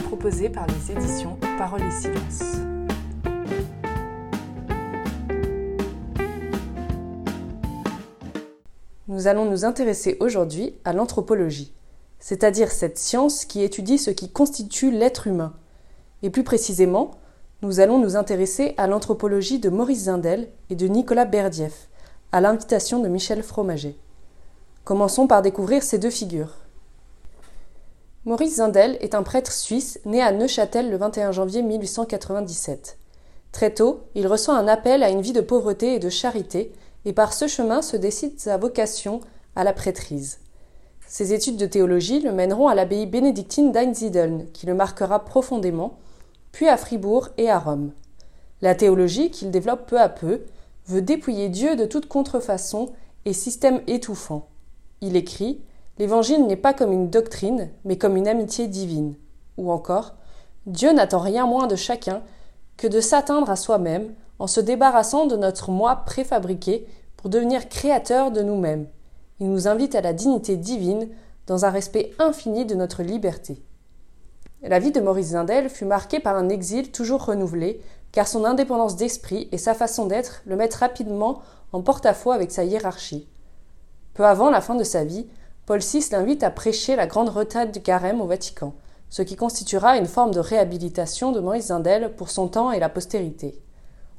proposé par les éditions Parole et Silence. Nous allons nous intéresser aujourd'hui à l'anthropologie, c'est-à-dire cette science qui étudie ce qui constitue l'être humain. Et plus précisément, nous allons nous intéresser à l'anthropologie de Maurice Zindel et de Nicolas Berdieff, à l'invitation de Michel Fromager. Commençons par découvrir ces deux figures. Maurice Zindel est un prêtre suisse né à Neuchâtel le 21 janvier 1897. Très tôt, il reçoit un appel à une vie de pauvreté et de charité, et par ce chemin se décide sa vocation à la prêtrise. Ses études de théologie le mèneront à l'abbaye bénédictine d'Einsiedeln, qui le marquera profondément, puis à Fribourg et à Rome. La théologie, qu'il développe peu à peu, veut dépouiller Dieu de toute contrefaçon et système étouffant. Il écrit L'Évangile n'est pas comme une doctrine, mais comme une amitié divine. Ou encore Dieu n'attend rien moins de chacun que de s'atteindre à soi-même en se débarrassant de notre moi préfabriqué pour devenir créateur de nous-mêmes. Il nous invite à la dignité divine dans un respect infini de notre liberté. La vie de Maurice Zindel fut marquée par un exil toujours renouvelé, car son indépendance d'esprit et sa façon d'être le mettent rapidement en porte-à-faux avec sa hiérarchie. Peu avant la fin de sa vie, Paul VI l'invite à prêcher la grande retraite du carême au Vatican, ce qui constituera une forme de réhabilitation de Maurice Zindel pour son temps et la postérité.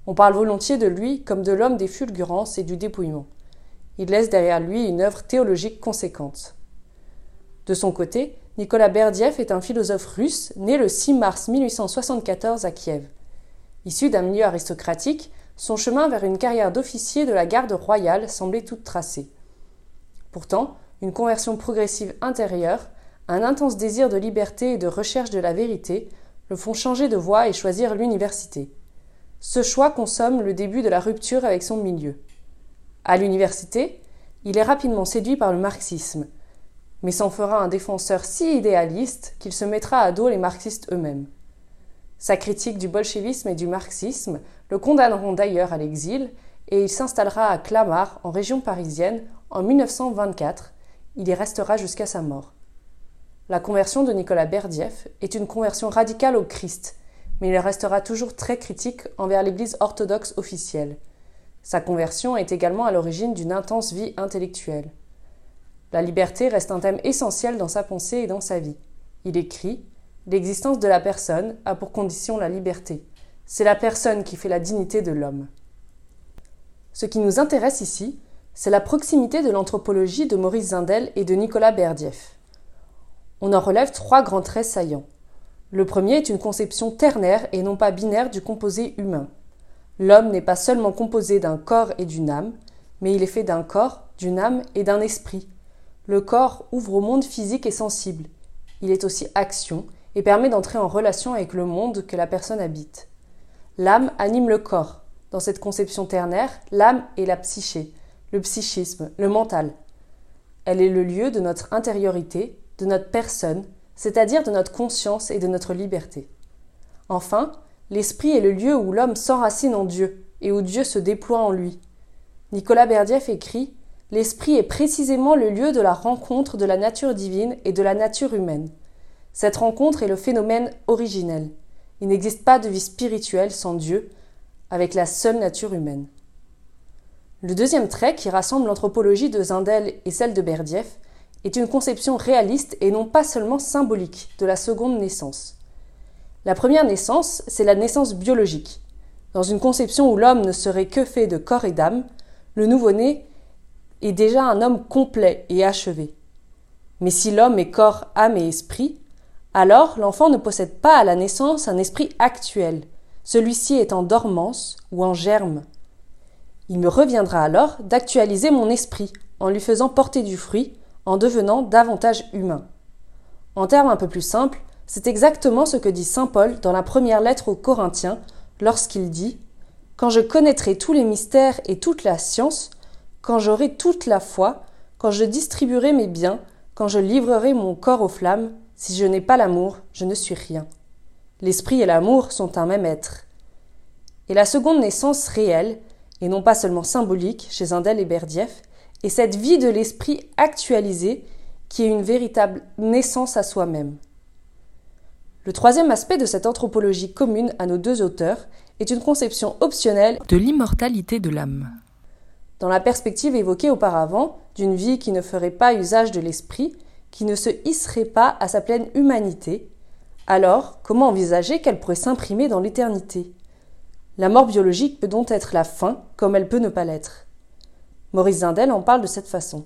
On parle volontiers de lui comme de l'homme des fulgurances et du dépouillement. Il laisse derrière lui une œuvre théologique conséquente. De son côté, Nicolas Berdiev est un philosophe russe né le 6 mars 1874 à Kiev. Issu d'un milieu aristocratique, son chemin vers une carrière d'officier de la garde royale semblait toute tracée. Pourtant, une conversion progressive intérieure, un intense désir de liberté et de recherche de la vérité le font changer de voie et choisir l'université. Ce choix consomme le début de la rupture avec son milieu. À l'université, il est rapidement séduit par le marxisme, mais s'en fera un défenseur si idéaliste qu'il se mettra à dos les marxistes eux-mêmes. Sa critique du bolchevisme et du marxisme le condamneront d'ailleurs à l'exil et il s'installera à Clamart, en région parisienne, en 1924. Il y restera jusqu'à sa mort. La conversion de Nicolas Berdieff est une conversion radicale au Christ, mais il restera toujours très critique envers l'Église orthodoxe officielle. Sa conversion est également à l'origine d'une intense vie intellectuelle. La liberté reste un thème essentiel dans sa pensée et dans sa vie. Il écrit L'existence de la personne a pour condition la liberté. C'est la personne qui fait la dignité de l'homme. Ce qui nous intéresse ici, c'est la proximité de l'anthropologie de Maurice Zindel et de Nicolas Berdieff. On en relève trois grands traits saillants. Le premier est une conception ternaire et non pas binaire du composé humain. L'homme n'est pas seulement composé d'un corps et d'une âme, mais il est fait d'un corps, d'une âme et d'un esprit. Le corps ouvre au monde physique et sensible. Il est aussi action et permet d'entrer en relation avec le monde que la personne habite. L'âme anime le corps. Dans cette conception ternaire, l'âme est la psyché, le psychisme, le mental. Elle est le lieu de notre intériorité, de notre personne, c'est-à-dire de notre conscience et de notre liberté. Enfin, l'esprit est le lieu où l'homme s'enracine en Dieu et où Dieu se déploie en lui. Nicolas Berdieff écrit L'esprit est précisément le lieu de la rencontre de la nature divine et de la nature humaine. Cette rencontre est le phénomène originel. Il n'existe pas de vie spirituelle sans Dieu, avec la seule nature humaine. Le deuxième trait qui rassemble l'anthropologie de Zindel et celle de Berdieff est une conception réaliste et non pas seulement symbolique de la seconde naissance. La première naissance, c'est la naissance biologique. Dans une conception où l'homme ne serait que fait de corps et d'âme, le nouveau-né est déjà un homme complet et achevé. Mais si l'homme est corps, âme et esprit, alors l'enfant ne possède pas à la naissance un esprit actuel, celui-ci est en dormance ou en germe. Il me reviendra alors d'actualiser mon esprit en lui faisant porter du fruit, en devenant davantage humain. En termes un peu plus simples, c'est exactement ce que dit Saint Paul dans la première lettre aux Corinthiens lorsqu'il dit Quand je connaîtrai tous les mystères et toute la science, quand j'aurai toute la foi, quand je distribuerai mes biens, quand je livrerai mon corps aux flammes, si je n'ai pas l'amour, je ne suis rien. L'esprit et l'amour sont un même être. Et la seconde naissance réelle, et non pas seulement symbolique, chez Indel et Berdieff, est cette vie de l'esprit actualisée qui est une véritable naissance à soi-même. Le troisième aspect de cette anthropologie commune à nos deux auteurs est une conception optionnelle de l'immortalité de l'âme. Dans la perspective évoquée auparavant d'une vie qui ne ferait pas usage de l'esprit, qui ne se hisserait pas à sa pleine humanité, alors comment envisager qu'elle pourrait s'imprimer dans l'éternité? La mort biologique peut donc être la fin, comme elle peut ne pas l'être. Maurice Zindel en parle de cette façon.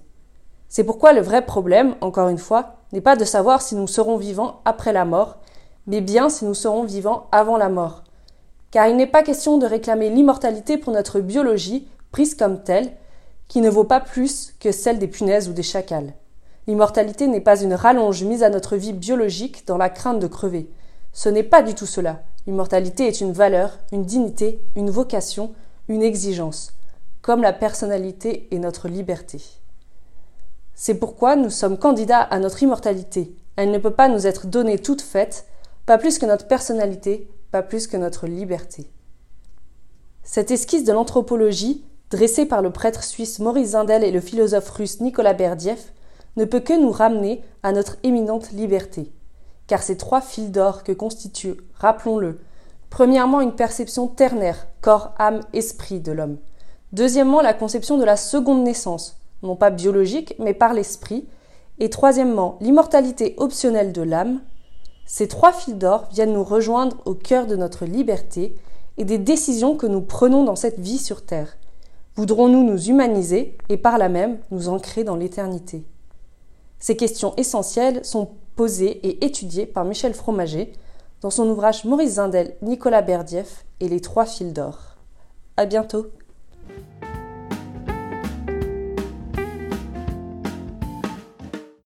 C'est pourquoi le vrai problème, encore une fois, n'est pas de savoir si nous serons vivants après la mort, mais bien si nous serons vivants avant la mort. Car il n'est pas question de réclamer l'immortalité pour notre biologie, prise comme telle, qui ne vaut pas plus que celle des punaises ou des chacals. L'immortalité n'est pas une rallonge mise à notre vie biologique dans la crainte de crever. Ce n'est pas du tout cela. L'immortalité est une valeur, une dignité, une vocation, une exigence, comme la personnalité et notre liberté. C'est pourquoi nous sommes candidats à notre immortalité. Elle ne peut pas nous être donnée toute faite, pas plus que notre personnalité, pas plus que notre liberté. Cette esquisse de l'anthropologie, dressée par le prêtre suisse Maurice Zindel et le philosophe russe Nicolas Berdiev, ne peut que nous ramener à notre éminente liberté. Car ces trois fils d'or que constituent, rappelons-le, premièrement une perception ternaire, corps, âme, esprit de l'homme. Deuxièmement, la conception de la seconde naissance, non pas biologique, mais par l'esprit. Et troisièmement, l'immortalité optionnelle de l'âme. Ces trois fils d'or viennent nous rejoindre au cœur de notre liberté et des décisions que nous prenons dans cette vie sur Terre. Voudrons-nous nous humaniser et par là même nous ancrer dans l'éternité? Ces questions essentielles sont posées et étudiées par Michel Fromager dans son ouvrage Maurice Zindel, Nicolas Berdieff et les trois fils d'or. À bientôt!